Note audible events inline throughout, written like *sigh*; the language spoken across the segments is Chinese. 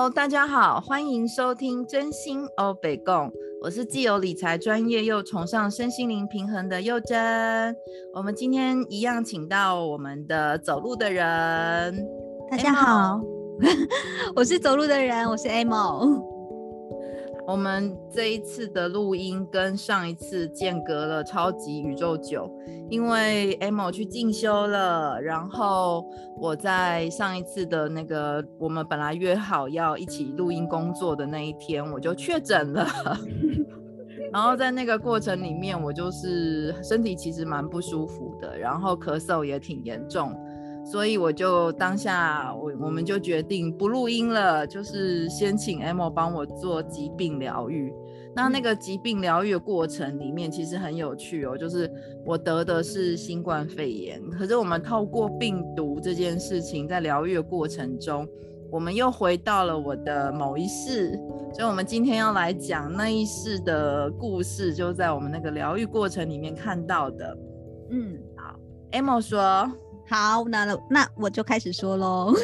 Hello，大家好，欢迎收听真心欧北共，我是既有理财专业又崇尚身心灵平衡的佑珍。我们今天一样请到我们的走路的人，大家好，*laughs* 我是走路的人，我是 Amo。我们这一次的录音跟上一次间隔了超级宇宙久，因为 M 去进修了，然后我在上一次的那个我们本来约好要一起录音工作的那一天，我就确诊了，*laughs* 然后在那个过程里面，我就是身体其实蛮不舒服的，然后咳嗽也挺严重。所以我就当下我我们就决定不录音了，就是先请 Emo 帮我做疾病疗愈。那那个疾病疗愈的过程里面其实很有趣哦，就是我得的是新冠肺炎，可是我们透过病毒这件事情，在疗愈的过程中，我们又回到了我的某一世。所以我们今天要来讲那一世的故事，就在我们那个疗愈过程里面看到的。嗯，好，Amo 说。好，那那我就开始说喽。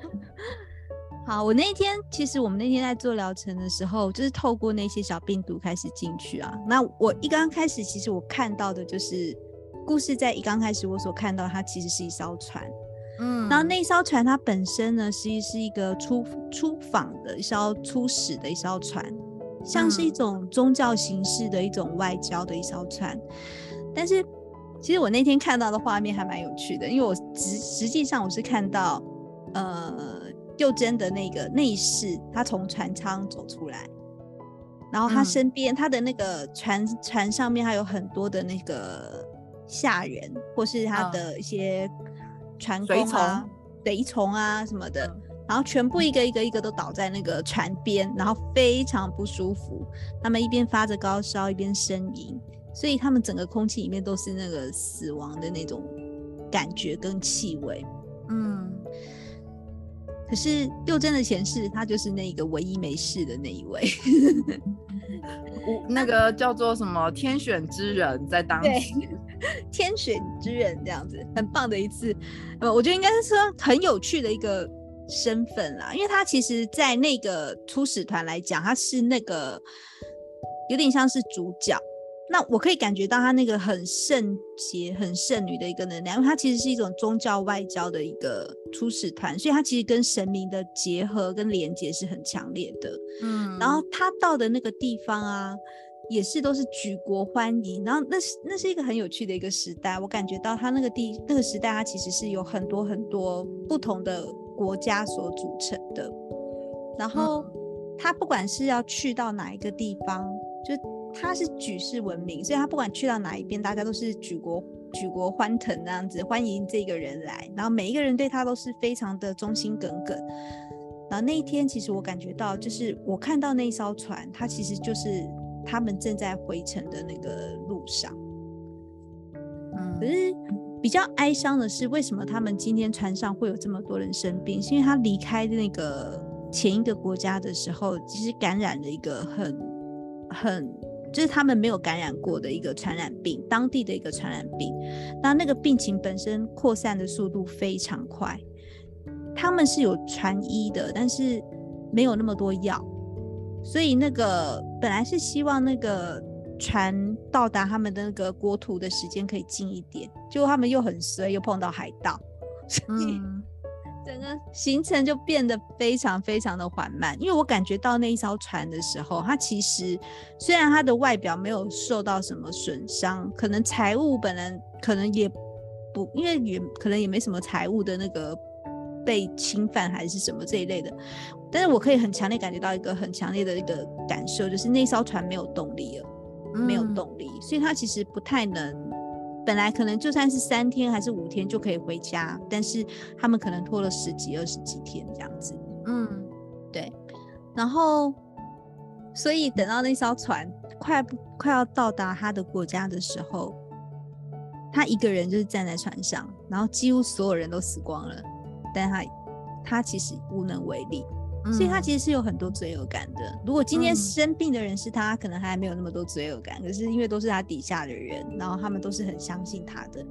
*laughs* 好，我那一天其实我们那天在做疗程的时候，就是透过那些小病毒开始进去啊。那我一刚开始，其实我看到的就是故事，在一刚开始我所看到，它其实是一艘船。嗯，然后那艘船它本身呢，实际是一个出出访的一艘出使的一艘船，像是一种宗教形式的一种外交的一艘船，但是。其实我那天看到的画面还蛮有趣的，因为我实实际上我是看到，呃，幼珍的那个内侍，他从船舱走出来，然后他身边、嗯、他的那个船船上面还有很多的那个下人，或是他的一些船工啊、随从啊什么的，然后全部一个一个一个都倒在那个船边，然后非常不舒服，他们一边发着高烧，一边呻吟。所以他们整个空气里面都是那个死亡的那种感觉跟气味，嗯。可是又甄的前世，他就是那个唯一没事的那一位，*laughs* 那个叫做什么天选之人，在当时 *laughs* 天选之人这样子，很棒的一次。呃，我觉得应该是说很有趣的一个身份啦，因为他其实，在那个出使团来讲，他是那个有点像是主角。那我可以感觉到他那个很圣洁、很圣女的一个能量，因为他其实是一种宗教外交的一个出使团，所以他其实跟神明的结合跟连接是很强烈的。嗯，然后他到的那个地方啊，也是都是举国欢迎。然后那是那是一个很有趣的一个时代，我感觉到他那个地那个时代，他其实是有很多很多不同的国家所组成的。然后他不管是要去到哪一个地方，就。他是举世闻名，所以他不管去到哪一边，大家都是举国举国欢腾那样子欢迎这个人来，然后每一个人对他都是非常的忠心耿耿。然后那一天，其实我感觉到，就是我看到那一艘船，它其实就是他们正在回程的那个路上。嗯，可是比较哀伤的是，为什么他们今天船上会有这么多人生病？是因为他离开那个前一个国家的时候，其实感染了一个很很。就是他们没有感染过的一个传染病，当地的一个传染病。那那个病情本身扩散的速度非常快，他们是有船医的，但是没有那么多药，所以那个本来是希望那个船到达他们的那个国土的时间可以近一点，结果他们又很衰，又碰到海盗，所以。整个行程就变得非常非常的缓慢，因为我感觉到那一艘船的时候，它其实虽然它的外表没有受到什么损伤，可能财务本人可能也不，因为也可能也没什么财务的那个被侵犯还是什么这一类的，但是我可以很强烈感觉到一个很强烈的一个感受，就是那艘船没有动力了，没有动力，所以它其实不太能。本来可能就算是三天还是五天就可以回家，但是他们可能拖了十几二十几天这样子。嗯，对。然后，所以等到那艘船快快要到达他的国家的时候，他一个人就是站在船上，然后几乎所有人都死光了，但他他其实无能为力。所以他其实是有很多罪恶感的。如果今天生病的人是他，可能还没有那么多罪恶感。可是因为都是他底下的人，然后他们都是很相信他的，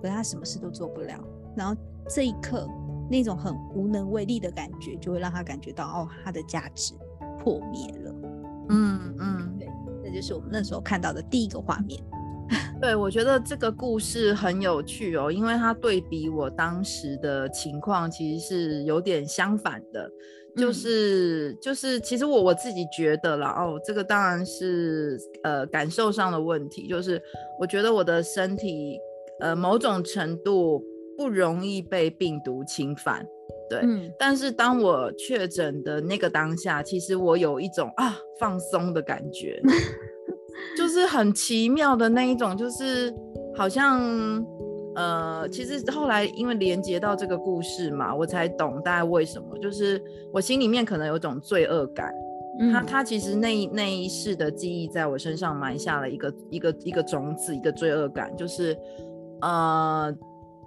可是他什么事都做不了。然后这一刻，那种很无能为力的感觉，就会让他感觉到哦，他的价值破灭了。嗯嗯，对，这就是我们那时候看到的第一个画面。对，我觉得这个故事很有趣哦，因为它对比我当时的情况，其实是有点相反的。就是、嗯、就是，其实我我自己觉得啦，哦，这个当然是呃感受上的问题，就是我觉得我的身体呃某种程度不容易被病毒侵犯，对。嗯、但是当我确诊的那个当下，其实我有一种啊放松的感觉。*laughs* 就是很奇妙的那一种，就是好像呃，其实后来因为连接到这个故事嘛，我才懂大概为什么。就是我心里面可能有种罪恶感，嗯、他他其实那那一世的记忆在我身上埋下了一个一个一个种子，一个罪恶感，就是呃，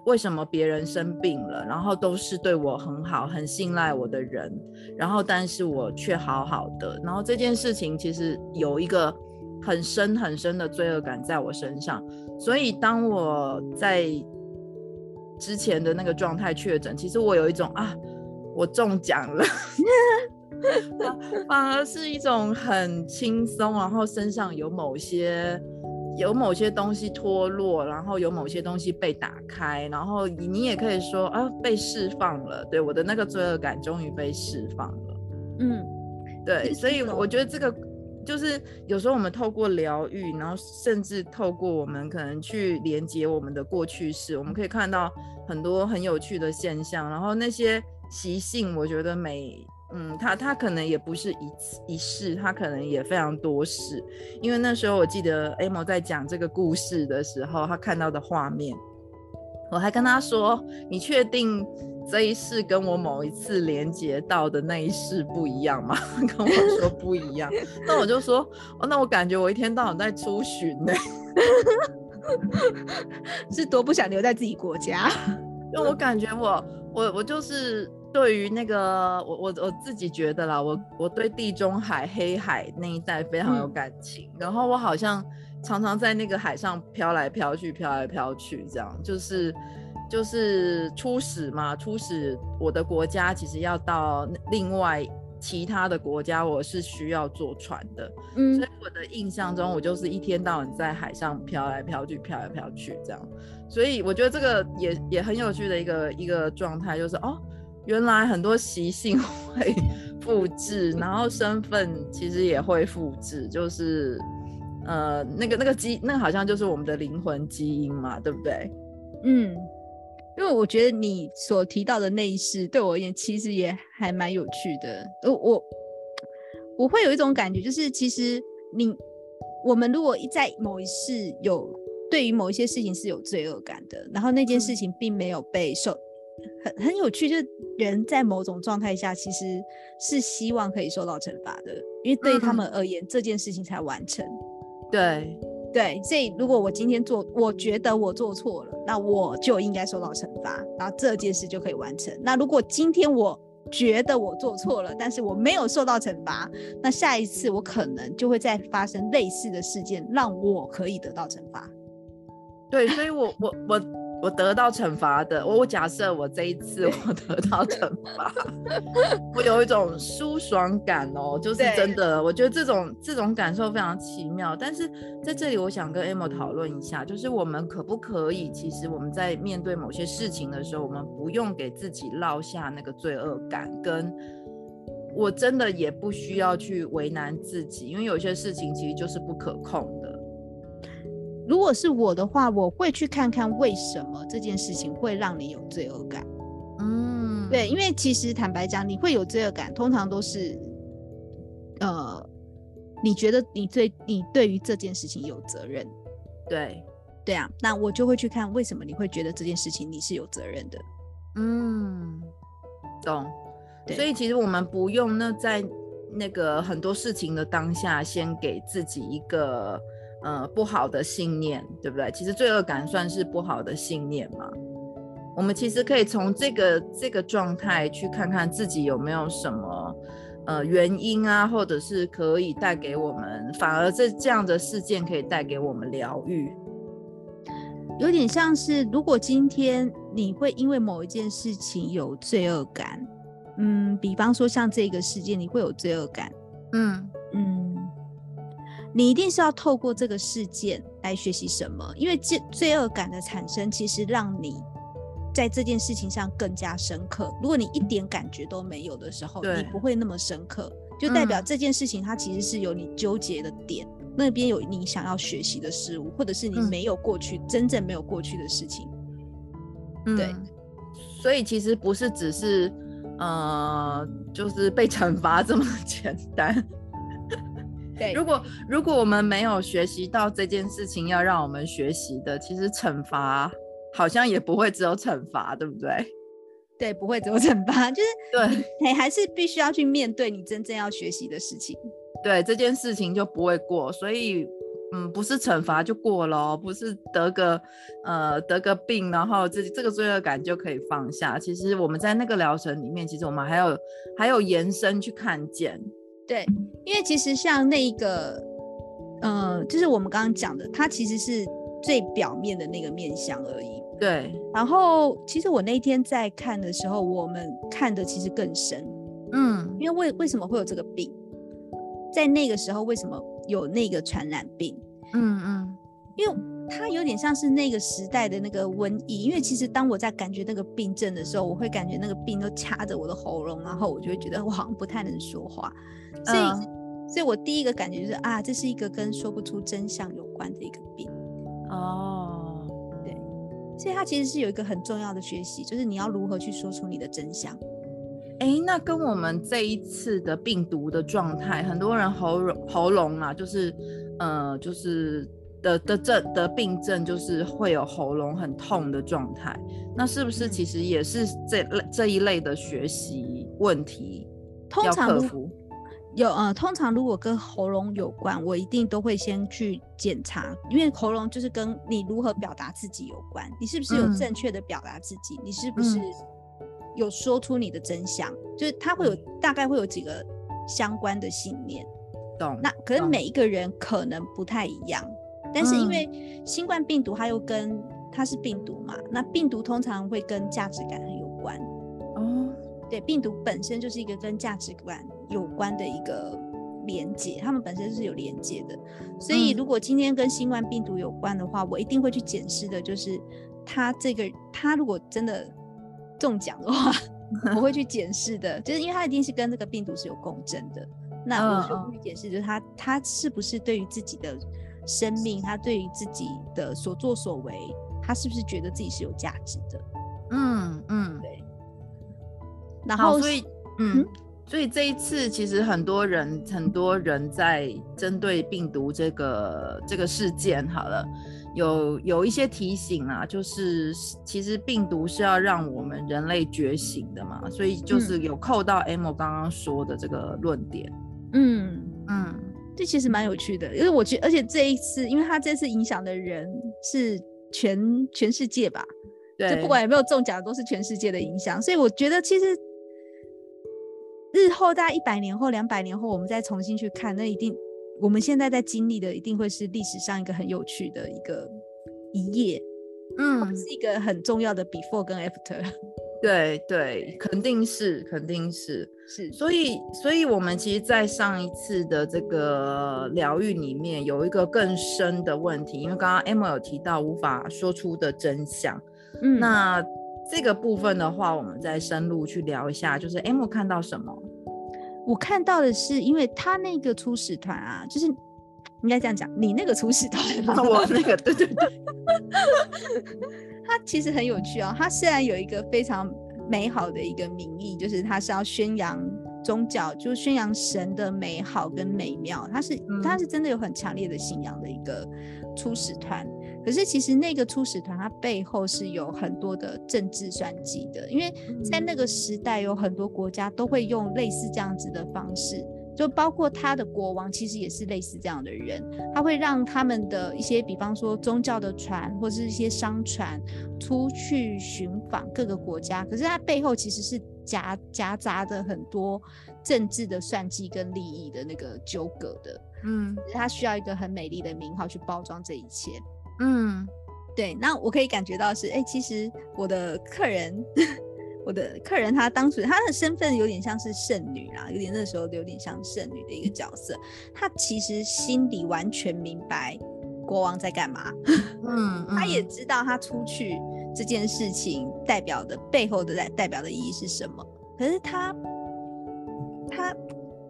为什么别人生病了，然后都是对我很好、很信赖我的人，然后但是我却好好的，然后这件事情其实有一个。很深很深的罪恶感在我身上，所以当我在之前的那个状态确诊，其实我有一种啊，我中奖了，*laughs* 反而是一种很轻松，然后身上有某些有某些东西脱落，然后有某些东西被打开，然后你也可以说啊，被释放了，对，我的那个罪恶感终于被释放了，嗯，对，所以我觉得这个。就是有时候我们透过疗愈，然后甚至透过我们可能去连接我们的过去式，我们可以看到很多很有趣的现象。然后那些习性，我觉得每嗯，他他可能也不是一次一世，他可能也非常多世。因为那时候我记得 Amo 在讲这个故事的时候，他看到的画面，我还跟他说：“你确定？”这一世跟我某一次连接到的那一世不一样吗？*laughs* 跟我说不一样，那我就说，哦，那我感觉我一天到晚在出巡呢，*laughs* 是多不想留在自己国家。因为我感觉我我我就是对于那个我我我自己觉得啦，我我对地中海黑海那一带非常有感情，嗯、然后我好像常常在那个海上飘来飘去，飘来飘去，这样就是。就是初始嘛，初始我的国家其实要到另外其他的国家，我是需要坐船的。嗯，所以我的印象中，我就是一天到晚在海上飘来飘去，飘来飘去这样。所以我觉得这个也也很有趣的一个一个状态，就是哦，原来很多习性 *laughs* 会复制，然后身份其实也会复制，就是呃那个那个基那个好像就是我们的灵魂基因嘛，对不对？嗯。因为我觉得你所提到的那一世对我而言，其实也还蛮有趣的。我我我会有一种感觉，就是其实你我们如果在某一世有对于某一些事情是有罪恶感的，然后那件事情并没有被受，很很有趣，就是人在某种状态下其实是希望可以受到惩罚的，因为对于他们而言，嗯、这件事情才完成。对。对，所以如果我今天做，我觉得我做错了，那我就应该受到惩罚，然后这件事就可以完成。那如果今天我觉得我做错了，但是我没有受到惩罚，那下一次我可能就会再发生类似的事件，让我可以得到惩罚。对，所以我我我。我得到惩罚的，我我假设我这一次我得到惩罚，我有一种舒爽感哦，就是真的，我觉得这种这种感受非常奇妙。但是在这里，我想跟 Amo 讨论一下，就是我们可不可以，其实我们在面对某些事情的时候，我们不用给自己落下那个罪恶感，跟我真的也不需要去为难自己，因为有些事情其实就是不可控的。如果是我的话，我会去看看为什么这件事情会让你有罪恶感。嗯，对，因为其实坦白讲，你会有罪恶感，通常都是，呃，你觉得你对你对于这件事情有责任。对，对啊，那我就会去看为什么你会觉得这件事情你是有责任的。嗯，懂。所以其实我们不用那在那个很多事情的当下，先给自己一个。呃，不好的信念，对不对？其实罪恶感算是不好的信念嘛。我们其实可以从这个这个状态去看看自己有没有什么呃原因啊，或者是可以带给我们，反而这这样的事件可以带给我们疗愈。有点像是，如果今天你会因为某一件事情有罪恶感，嗯，比方说像这个事件，你会有罪恶感，嗯嗯，你一定是要透过这个事件来学习什么？因为罪罪恶感的产生，其实让你在这件事情上更加深刻。如果你一点感觉都没有的时候，你不会那么深刻，就代表这件事情它其实是有你纠结的点。那边有你想要学习的事物，或者是你没有过去、嗯、真正没有过去的事情，嗯、对。所以其实不是只是呃，就是被惩罚这么 *laughs* 简单。对，如果如果我们没有学习到这件事情要让我们学习的，其实惩罚好像也不会只有惩罚，对不对？对，不会只有惩罚，就是 *laughs* 对，你还是必须要去面对你真正要学习的事情。对，这件事情就不会过，所以，嗯，不是惩罚就过了，不是得个，呃，得个病，然后这这个罪恶感就可以放下。其实我们在那个疗程里面，其实我们还有还有延伸去看见。对，因为其实像那一个，呃，就是我们刚刚讲的，它其实是最表面的那个面相而已。对。然后，其实我那天在看的时候，我们看的其实更深。嗯，因为为为什么会有这个病？在那个时候，为什么有那个传染病？嗯嗯，因为它有点像是那个时代的那个瘟疫。因为其实当我在感觉那个病症的时候，我会感觉那个病都掐着我的喉咙，然后我就会觉得我好像不太能说话。所以，嗯、所以我第一个感觉就是啊，这是一个跟说不出真相有关的一个病。哦，对，所以它其实是有一个很重要的学习，就是你要如何去说出你的真相。哎，那跟我们这一次的病毒的状态，很多人喉咙喉咙啊，就是，呃，就是的的症的病症，就是会有喉咙很痛的状态。那是不是其实也是这类这一类的学习问题要克服？有呃，通常如果跟喉咙有关，我一定都会先去检查，因为喉咙就是跟你如何表达自己有关。你是不是有正确的表达自己？嗯、你是不是？有说出你的真相，就是他会有大概会有几个相关的信念，懂？那可是每一个人可能不太一样，但是因为新冠病毒它又跟它是病毒嘛，那病毒通常会跟价值感很有关哦。对，病毒本身就是一个跟价值观有关的一个连接，他们本身是有连接的。所以如果今天跟新冠病毒有关的话，我一定会去检视的，就是他这个他如果真的。中奖的话，*laughs* 我会去检视的，就是因为他一定是跟这个病毒是有共振的。那我就会去检视，就是他他是不是对于自己的生命，他对于自己的所作所为，他是不是觉得自己是有价值的？嗯嗯，对。然后所以嗯，嗯，所以这一次其实很多人很多人在针对病毒这个这个事件，好了。有有一些提醒啊，就是其实病毒是要让我们人类觉醒的嘛，所以就是有扣到 Amo 刚刚说的这个论点。嗯嗯，这其实蛮有趣的，因为我觉得，而且这一次，因为他这次影响的人是全全世界吧，对，就不管有没有中奖，都是全世界的影响，所以我觉得其实日后大概一百年后、两百年后，我们再重新去看，那一定。我们现在在经历的一定会是历史上一个很有趣的一个一页，嗯，是一个很重要的 before 跟 after。对对，肯定是，肯定是，是。所以，所以我们其实，在上一次的这个疗愈里面，有一个更深的问题，因为刚刚 Emma 有提到无法说出的真相。嗯，那这个部分的话，我们再深入去聊一下，就是 Emma 看到什么？我看到的是，因为他那个初始团啊，就是应该这样讲，你那个初始团，*laughs* 我那个，对对对，*laughs* 他其实很有趣哦。它虽然有一个非常美好的一个名义，就是它是要宣扬宗教，就是宣扬神的美好跟美妙，它是它是真的有很强烈的信仰的一个初始团。可是其实那个初始团，它背后是有很多的政治算计的，因为在那个时代，有很多国家都会用类似这样子的方式，就包括他的国王，其实也是类似这样的人，他会让他们的一些，比方说宗教的船或是一些商船出去寻访各个国家，可是他背后其实是夹夹杂的很多政治的算计跟利益的那个纠葛的，嗯，他需要一个很美丽的名号去包装这一切。嗯，对，那我可以感觉到是，哎、欸，其实我的客人，我的客人他当时他的身份有点像是圣女啦，有点那时候有点像圣女的一个角色，他其实心里完全明白国王在干嘛，嗯，*laughs* 他也知道他出去这件事情代表的背后的代代表的意义是什么，可是他他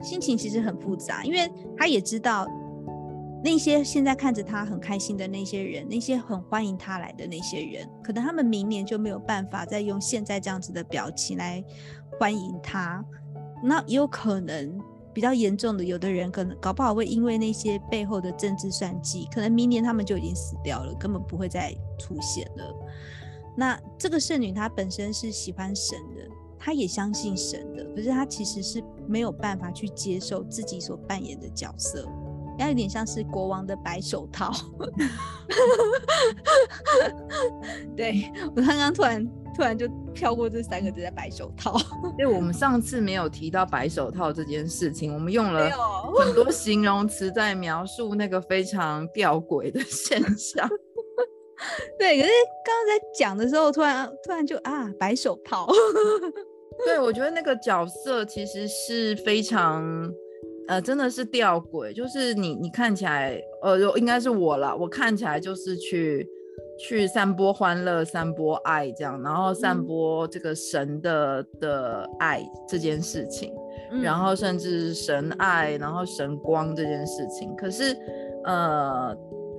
心情其实很复杂，因为他也知道。那些现在看着他很开心的那些人，那些很欢迎他来的那些人，可能他们明年就没有办法再用现在这样子的表情来欢迎他。那也有可能比较严重的，有的人可能搞不好会因为那些背后的政治算计，可能明年他们就已经死掉了，根本不会再出现了。那这个圣女她本身是喜欢神的，她也相信神的，可是她其实是没有办法去接受自己所扮演的角色。要有点像是国王的白手套，*laughs* 对，我刚刚突然突然就跳过这三个字，在白手套。因为我们上次没有提到白手套这件事情，我们用了很多形容词在描述那个非常吊诡的现象。*laughs* 对，可是刚刚在讲的时候，突然突然就啊，白手套。*laughs* 对，我觉得那个角色其实是非常。呃，真的是吊诡，就是你，你看起来，呃，应该是我啦，我看起来就是去去散播欢乐、散播爱这样，然后散播这个神的的爱这件事情，嗯、然后甚至神爱，然后神光这件事情。可是，呃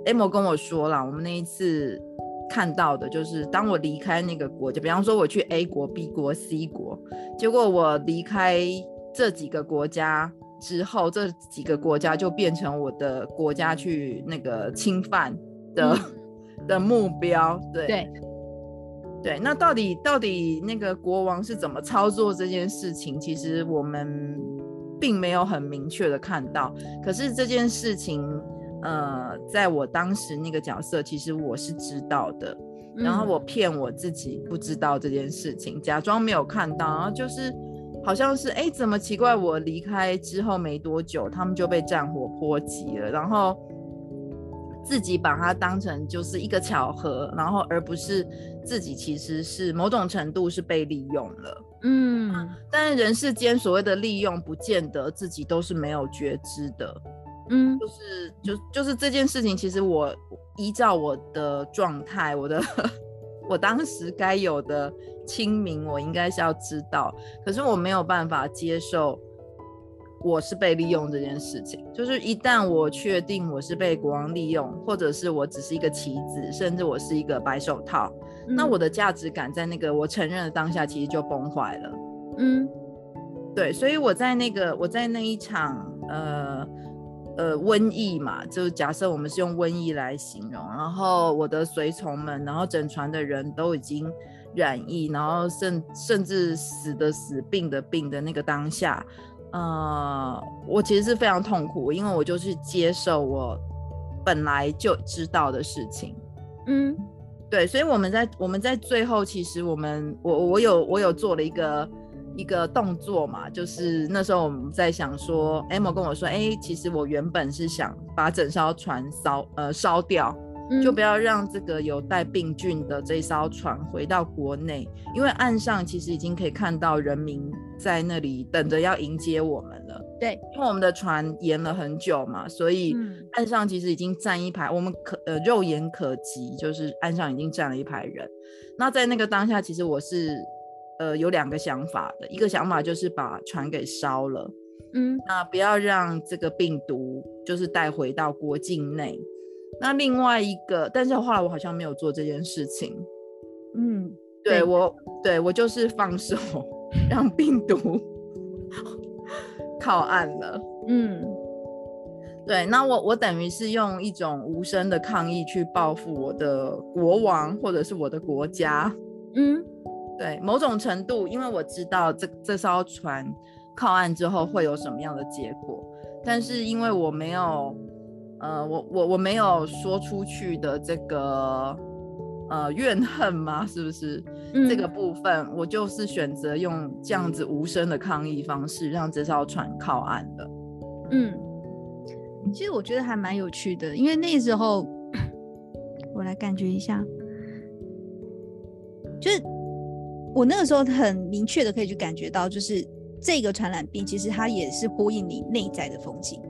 ，Amo 跟我说了，我们那一次看到的就是，当我离开那个国家，比方说我去 A 国、B 国、C 国，结果我离开这几个国家。之后，这几个国家就变成我的国家去那个侵犯的、嗯、*laughs* 的目标。对对对，那到底到底那个国王是怎么操作这件事情？其实我们并没有很明确的看到。可是这件事情，呃，在我当时那个角色，其实我是知道的。然后我骗我自己不知道这件事情，假装没有看到，然后就是。好像是哎，怎么奇怪？我离开之后没多久，他们就被战火波及了，然后自己把它当成就是一个巧合，然后而不是自己其实是某种程度是被利用了。嗯，但是人世间所谓的利用，不见得自己都是没有觉知的。嗯，就是就就是这件事情，其实我依照我的状态，我的。我当时该有的清明，我应该是要知道，可是我没有办法接受我是被利用这件事情。就是一旦我确定我是被国王利用，或者是我只是一个棋子，甚至我是一个白手套，嗯、那我的价值感在那个我承认的当下，其实就崩坏了。嗯，对，所以我在那个我在那一场呃。呃，瘟疫嘛，就假设我们是用瘟疫来形容，然后我的随从们，然后整船的人都已经染疫，然后甚甚至死的死，病的病的那个当下，呃，我其实是非常痛苦，因为我就是接受我本来就知道的事情，嗯，对，所以我们在我们在最后，其实我们我我有我有做了一个。一个动作嘛，就是那时候我们在想说，Amo 跟我说，哎、欸，其实我原本是想把整艘船烧呃烧掉，嗯、就不要让这个有带病菌的这艘船回到国内，因为岸上其实已经可以看到人民在那里等着要迎接我们了。对，因为我们的船延了很久嘛，所以岸上其实已经站一排，我们可呃肉眼可及，就是岸上已经站了一排人。那在那个当下，其实我是。呃，有两个想法的，一个想法就是把船给烧了，嗯，那不要让这个病毒就是带回到国境内。那另外一个，但是后来我好像没有做这件事情，嗯，对，对。我，对我就是放手 *laughs* 让病毒靠岸了，嗯，对，那我我等于是用一种无声的抗议去报复我的国王或者是我的国家，嗯。对，某种程度，因为我知道这这艘船靠岸之后会有什么样的结果，但是因为我没有，呃，我我我没有说出去的这个呃怨恨吗？是不是？嗯、这个部分，我就是选择用这样子无声的抗议方式，让这艘船靠岸的。嗯，其实我觉得还蛮有趣的，因为那时候 *coughs* 我来感觉一下。就是我那个时候很明确的可以去感觉到，就是这个传染病其实它也是呼应你内在的风景。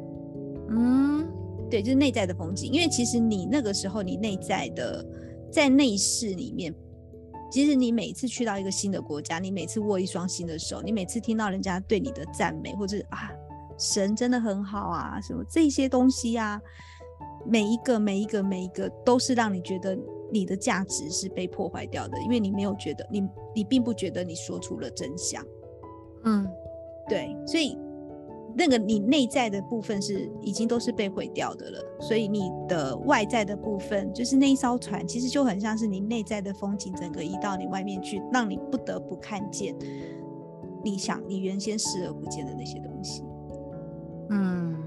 嗯，对，就是内在的风景，因为其实你那个时候你内在的在内室里面。其实你每次去到一个新的国家，你每次握一双新的手，你每次听到人家对你的赞美，或者啊，神真的很好啊，什么这些东西啊，每一个每一个每一个都是让你觉得你的价值是被破坏掉的，因为你没有觉得你你并不觉得你说出了真相，嗯，对，所以。那个你内在的部分是已经都是被毁掉的了，所以你的外在的部分就是那一艘船，其实就很像是你内在的风景，整个移到你外面去，让你不得不看见你想你原先视而不见的那些东西。嗯，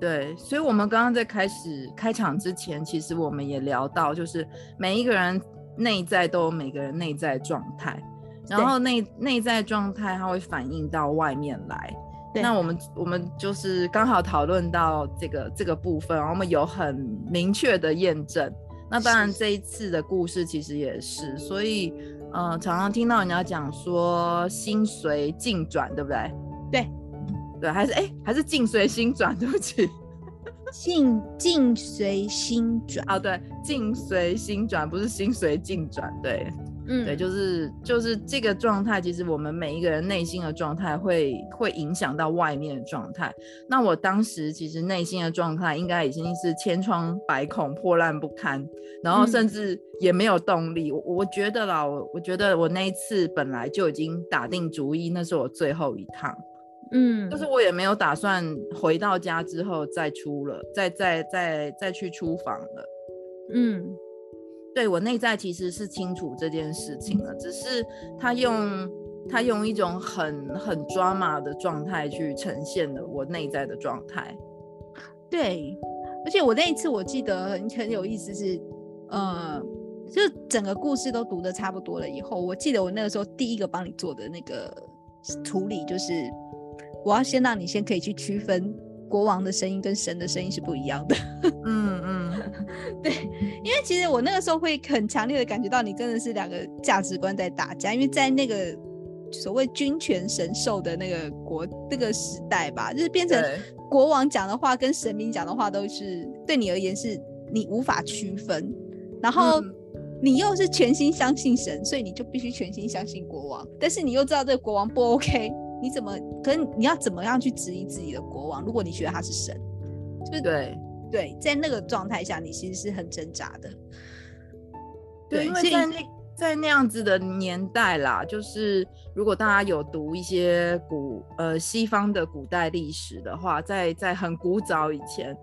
对，所以我们刚刚在开始开场之前，其实我们也聊到，就是每一个人内在都有每个人内在状态，然后内内在状态它会反映到外面来。那我们我们就是刚好讨论到这个这个部分，然后我们有很明确的验证。那当然这一次的故事其实也是，所以呃，常常听到人家讲说心随境转，对不对？对，对，还是哎，还是境随心转，对不起，境境随心转啊，对，境随心转，不是心随境转，对。嗯，对，就是就是这个状态，其实我们每一个人内心的状态会会影响到外面的状态。那我当时其实内心的状态应该已经是千疮百孔、破烂不堪，然后甚至也没有动力。嗯、我我觉得啦，我我觉得我那一次本来就已经打定主意，那是我最后一趟。嗯，就是我也没有打算回到家之后再出了，再再再再去出房了。嗯。对，我内在其实是清楚这件事情的，只是他用他用一种很很 drama 的状态去呈现了我内在的状态。对，而且我那一次我记得很很有意思是，呃，就整个故事都读的差不多了以后，我记得我那个时候第一个帮你做的那个处理就是，我要先让你先可以去区分。国王的声音跟神的声音是不一样的。嗯嗯，*laughs* 对，因为其实我那个时候会很强烈的感觉到你真的是两个价值观在打架，因为在那个所谓君权神授的那个国那个时代吧，就是变成国王讲的话跟神明讲的话都是对你而言是你无法区分，然后你又是全心相信神，所以你就必须全心相信国王，但是你又知道这个国王不 OK。你怎么可能？你要怎么样去质疑自己的国王？如果你觉得他是神，就是对对，在那个状态下，你其实是很挣扎的。对，因为在那在那样子的年代啦，就是如果大家有读一些古呃西方的古代历史的话，在在很古早以前，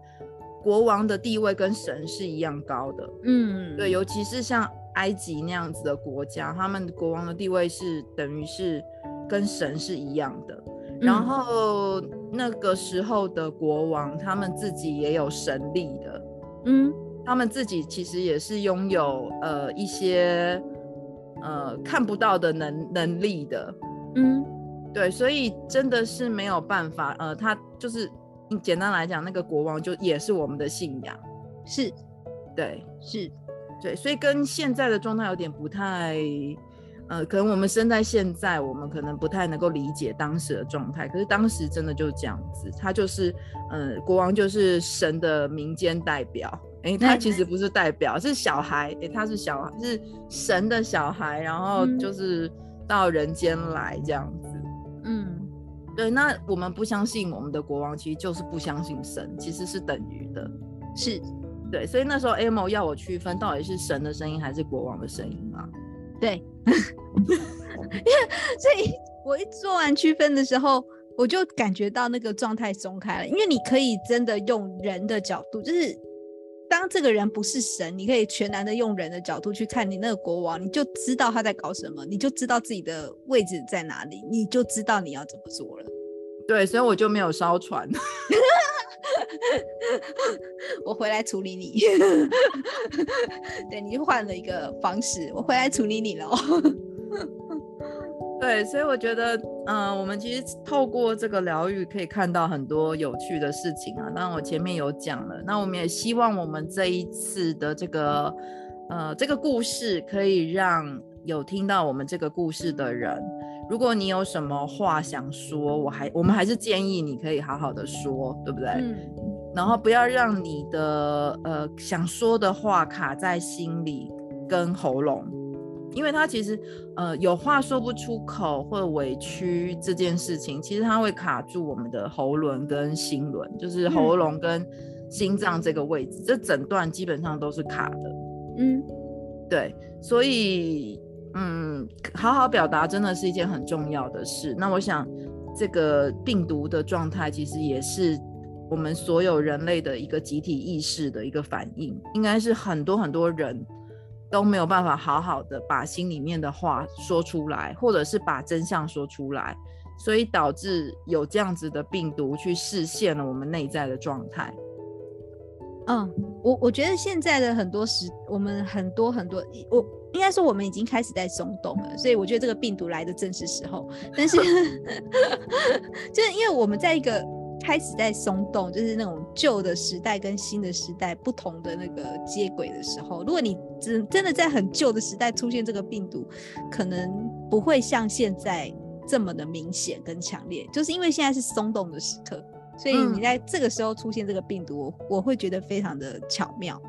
国王的地位跟神是一样高的。嗯，对，尤其是像埃及那样子的国家，他们国王的地位是等于是。跟神是一样的，然后那个时候的国王，他们自己也有神力的，嗯，他们自己其实也是拥有呃一些呃看不到的能能力的，嗯，对，所以真的是没有办法，呃，他就是简单来讲，那个国王就也是我们的信仰，是，对，是，对，所以跟现在的状态有点不太。呃，可能我们生在现在，我们可能不太能够理解当时的状态。可是当时真的就是这样子，他就是，呃，国王就是神的民间代表。哎、欸，他其实不是代表，是小孩。哎、欸，他是小孩，是神的小孩，然后就是到人间来这样子。嗯，对。那我们不相信我们的国王，其实就是不相信神，其实是等于的。是，对。所以那时候 Amo 要我区分到底是神的声音还是国王的声音嘛？对。因 *laughs* 为所以，我一做完区分的时候，我就感觉到那个状态松开了。因为你可以真的用人的角度，就是当这个人不是神，你可以全然的用人的角度去看你那个国王，你就知道他在搞什么，你就知道自己的位置在哪里，你就知道你要怎么做了。对，所以我就没有烧船。*laughs* *laughs* 我回来处理你，*laughs* 对，你就换了一个方式，我回来处理你了。*laughs* 对，所以我觉得，嗯、呃，我们其实透过这个疗愈，可以看到很多有趣的事情啊。当然，我前面有讲了，那我们也希望我们这一次的这个呃，这个故事可以让有听到我们这个故事的人，如果你有什么话想说，我还我们还是建议你可以好好的说，对不对？嗯。然后不要让你的呃想说的话卡在心里跟喉咙，因为他其实呃有话说不出口或者委屈这件事情，其实它会卡住我们的喉轮跟心轮，就是喉咙跟心脏这个位置，嗯、这整段基本上都是卡的。嗯，对，所以。嗯，好好表达真的是一件很重要的事。那我想，这个病毒的状态其实也是我们所有人类的一个集体意识的一个反应，应该是很多很多人都没有办法好好的把心里面的话说出来，或者是把真相说出来，所以导致有这样子的病毒去实现了我们内在的状态。嗯，我我觉得现在的很多时，我们很多很多我。应该说我们已经开始在松动了，所以我觉得这个病毒来的正是时候。但是，*laughs* 就是因为我们在一个开始在松动，就是那种旧的时代跟新的时代不同的那个接轨的时候，如果你真真的在很旧的时代出现这个病毒，可能不会像现在这么的明显跟强烈。就是因为现在是松动的时刻，所以你在这个时候出现这个病毒，嗯、我会觉得非常的巧妙。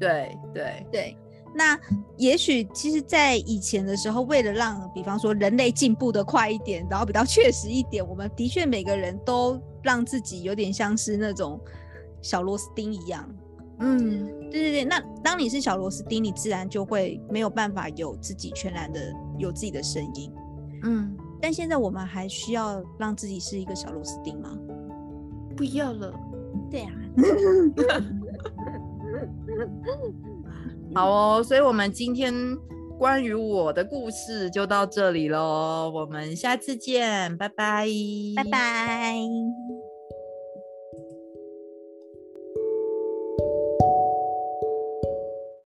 对对对。那也许其实，在以前的时候，为了让，比方说人类进步的快一点，然后比较确实一点，我们的确每个人都让自己有点像是那种小螺丝钉一样。嗯，对对对。那当你是小螺丝钉，你自然就会没有办法有自己全然的有自己的声音。嗯，但现在我们还需要让自己是一个小螺丝钉吗？不要了。对啊。*laughs* 好哦，所以我们今天关于我的故事就到这里喽，我们下次见，拜拜，拜拜。